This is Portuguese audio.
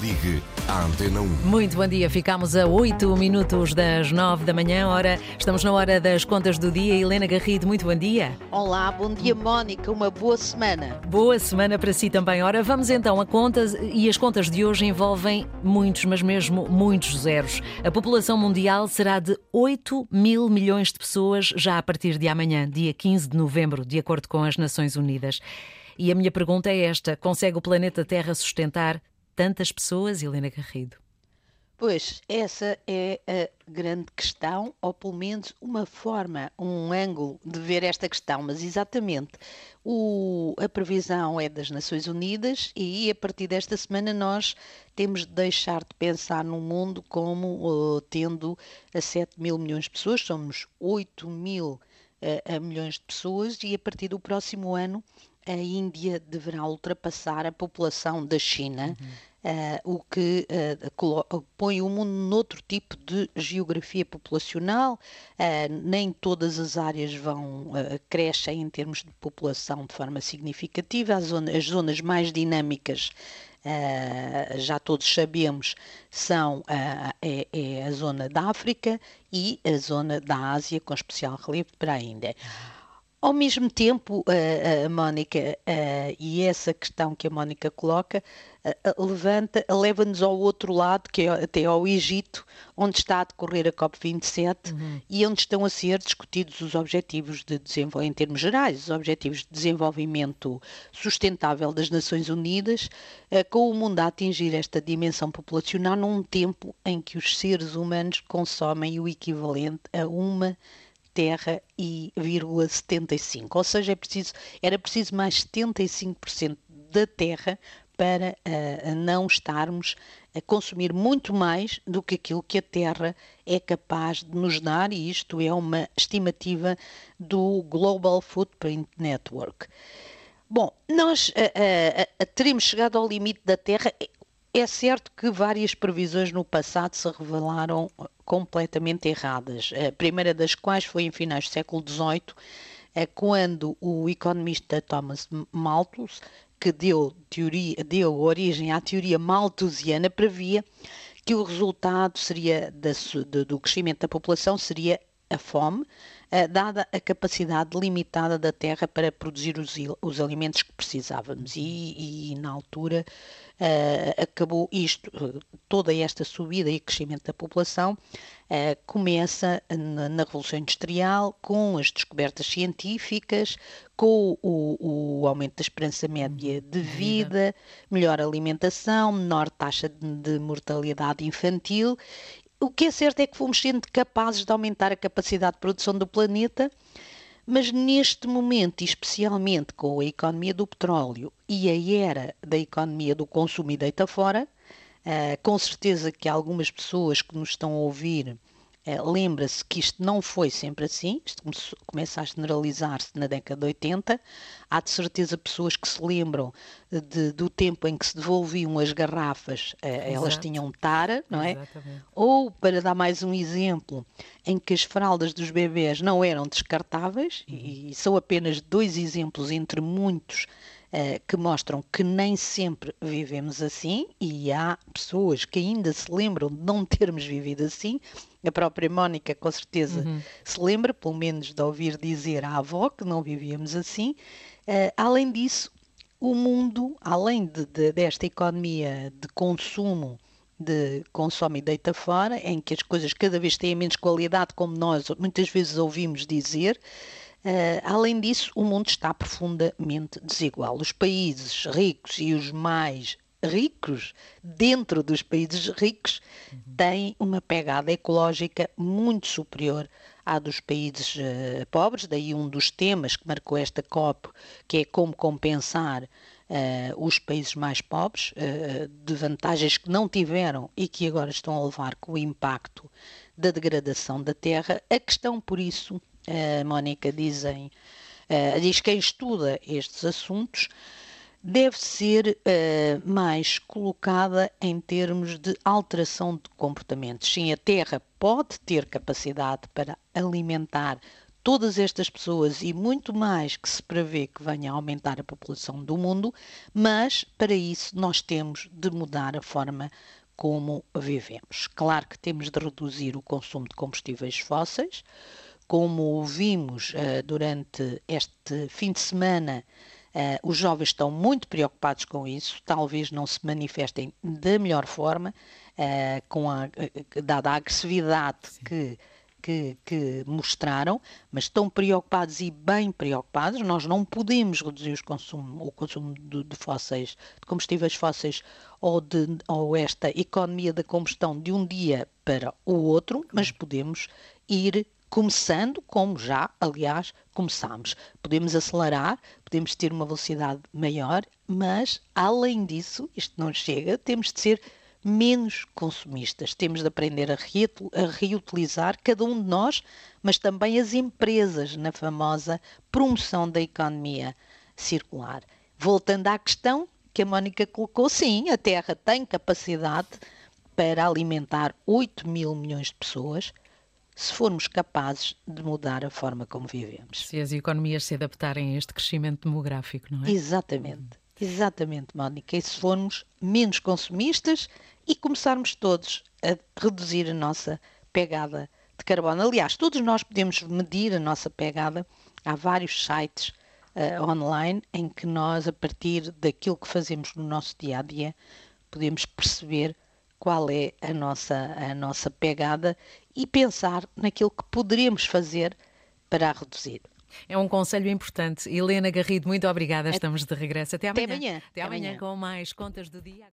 Ligue à Antena 1. Muito bom dia, ficamos a 8 minutos das 9 da manhã. Ora, estamos na hora das contas do dia. Helena Garrido, muito bom dia. Olá, bom dia Mónica, uma boa semana. Boa semana para si também. Ora, vamos então a contas e as contas de hoje envolvem muitos, mas mesmo muitos zeros. A população mundial será de 8 mil milhões de pessoas já a partir de amanhã, dia 15 de novembro, de acordo com as Nações Unidas. E a minha pergunta é esta: consegue o planeta Terra sustentar tantas pessoas, Helena Garrido? Pois, essa é a grande questão, ou pelo menos uma forma, um ângulo de ver esta questão. Mas exatamente, o, a previsão é das Nações Unidas e a partir desta semana nós temos de deixar de pensar no mundo como uh, tendo a 7 mil milhões de pessoas, somos 8 mil uh, milhões de pessoas e a partir do próximo ano a Índia deverá ultrapassar a população da China. Uhum Uh, o que uh, põe o mundo noutro tipo de geografia populacional. Uh, nem todas as áreas vão crescem em termos de população de forma significativa. As, zona, as zonas mais dinâmicas, já todos sabemos, são é, é, a zona da África e a zona da Ásia, com especial relevo para a Índia. Ao mesmo tempo, a, a Mónica, e essa questão que a Mónica coloca, levanta, leva-nos ao outro lado, que é até ao Egito, onde está a decorrer a COP27 uhum. e onde estão a ser discutidos os objetivos de desenvolvimento, em termos gerais, os objetivos de desenvolvimento sustentável das Nações Unidas, com o mundo a atingir esta dimensão populacional num tempo em que os seres humanos consomem o equivalente a uma terra e 75. Ou seja, é preciso, era preciso mais 75% da terra para uh, não estarmos a consumir muito mais do que aquilo que a Terra é capaz de nos dar, e isto é uma estimativa do Global Footprint Network. Bom, nós uh, uh, teremos chegado ao limite da Terra. É certo que várias previsões no passado se revelaram completamente erradas. A primeira das quais foi em finais do século XVIII, é quando o economista Thomas Malthus, que deu, teoria, deu origem à teoria malthusiana, previa que o resultado seria da, do crescimento da população seria a fome, eh, dada a capacidade limitada da terra para produzir os, os alimentos que precisávamos. E, e na altura uh, acabou isto, toda esta subida e crescimento da população uh, começa na, na, Revolução Industrial com as descobertas científicas, com o, o aumento da esperança média de vida, melhor alimentação, menor taxa de, de mortalidade infantil o que é certo é que fomos sendo capazes de aumentar a capacidade de produção do planeta, mas neste momento, especialmente com a economia do petróleo e a era da economia do consumo e deita fora, uh, com certeza que algumas pessoas que nos estão a ouvir é, Lembra-se que isto não foi sempre assim, isto começa a generalizar-se na década de 80. Há de certeza pessoas que se lembram de, do tempo em que se devolviam as garrafas, eh, elas tinham tara, não é? Exatamente. Ou, para dar mais um exemplo, em que as fraldas dos bebés não eram descartáveis, uhum. e, e são apenas dois exemplos entre muitos que mostram que nem sempre vivemos assim e há pessoas que ainda se lembram de não termos vivido assim. A própria Mónica, com certeza, uhum. se lembra, pelo menos, de ouvir dizer à avó que não vivíamos assim. Uh, além disso, o mundo, além de, de, desta economia de consumo, de consome e deita fora, em que as coisas cada vez têm menos qualidade, como nós muitas vezes ouvimos dizer, além disso, o mundo está profundamente desigual. Os países ricos e os mais ricos, dentro dos países ricos, uhum. têm uma pegada ecológica muito superior à dos países uh, pobres. Daí um dos temas que marcou esta COP, que é como compensar uh, os países mais pobres de vantagens que não tiveram e que agora estão a levar com o impacto da degradação da terra. A questão, por isso, uh, Mónica, dizem, uh, diz quem estuda estes assuntos deve ser uh, mais colocada em termos de alteração de comportamentos. Sim, a Terra pode ter capacidade para alimentar todas estas pessoas e muito mais que se prevê que venha a aumentar a população do mundo, mas para isso nós temos de mudar a forma como vivemos. Claro que temos de reduzir o consumo de combustíveis fósseis, como vimos uh, durante este fim de semana. Uh, os jovens estão muito preocupados com isso, talvez não se manifestem da melhor forma, uh, com a, dada a agressividade que que, que, mostraram, mas estão preocupados e bem preocupados. Nós não podemos reduzir consumo, o consumo de, de, fósseis, de combustíveis fósseis ou, de, ou esta economia da combustão de um dia para o outro, mas podemos ir começando, como já, aliás, começamos. Podemos acelerar, podemos ter uma velocidade maior, mas, além disso, isto não chega, temos de ser menos consumistas. Temos de aprender a, reutilizar cada um de nós, mas também as empresas na famosa promoção da economia circular. Voltando à questão que a Mónica colocou, sim, a Terra tem capacidade para alimentar 8 mil milhões de pessoas se formos capazes de mudar a forma como vivemos. Se as economias se adaptarem a este crescimento demográfico, não é? Exatamente. Exatamente, Mónica. E se formos menos consumistas e começarmos todos a reduzir a nossa pegada de carbono. Aliás, todos nós podemos medir a nossa pegada. Há vários sites uh, online em que nós, a partir daquilo que fazemos no nosso dia a dia, podemos perceber qual é a nossa, a nossa pegada e pensar naquilo que poderemos fazer para a reduzir. É um conselho importante. Helena Garrido, muito obrigada. Estamos de regresso. Até amanhã, Até amanhã, Até amanhã. com mais contas do dia.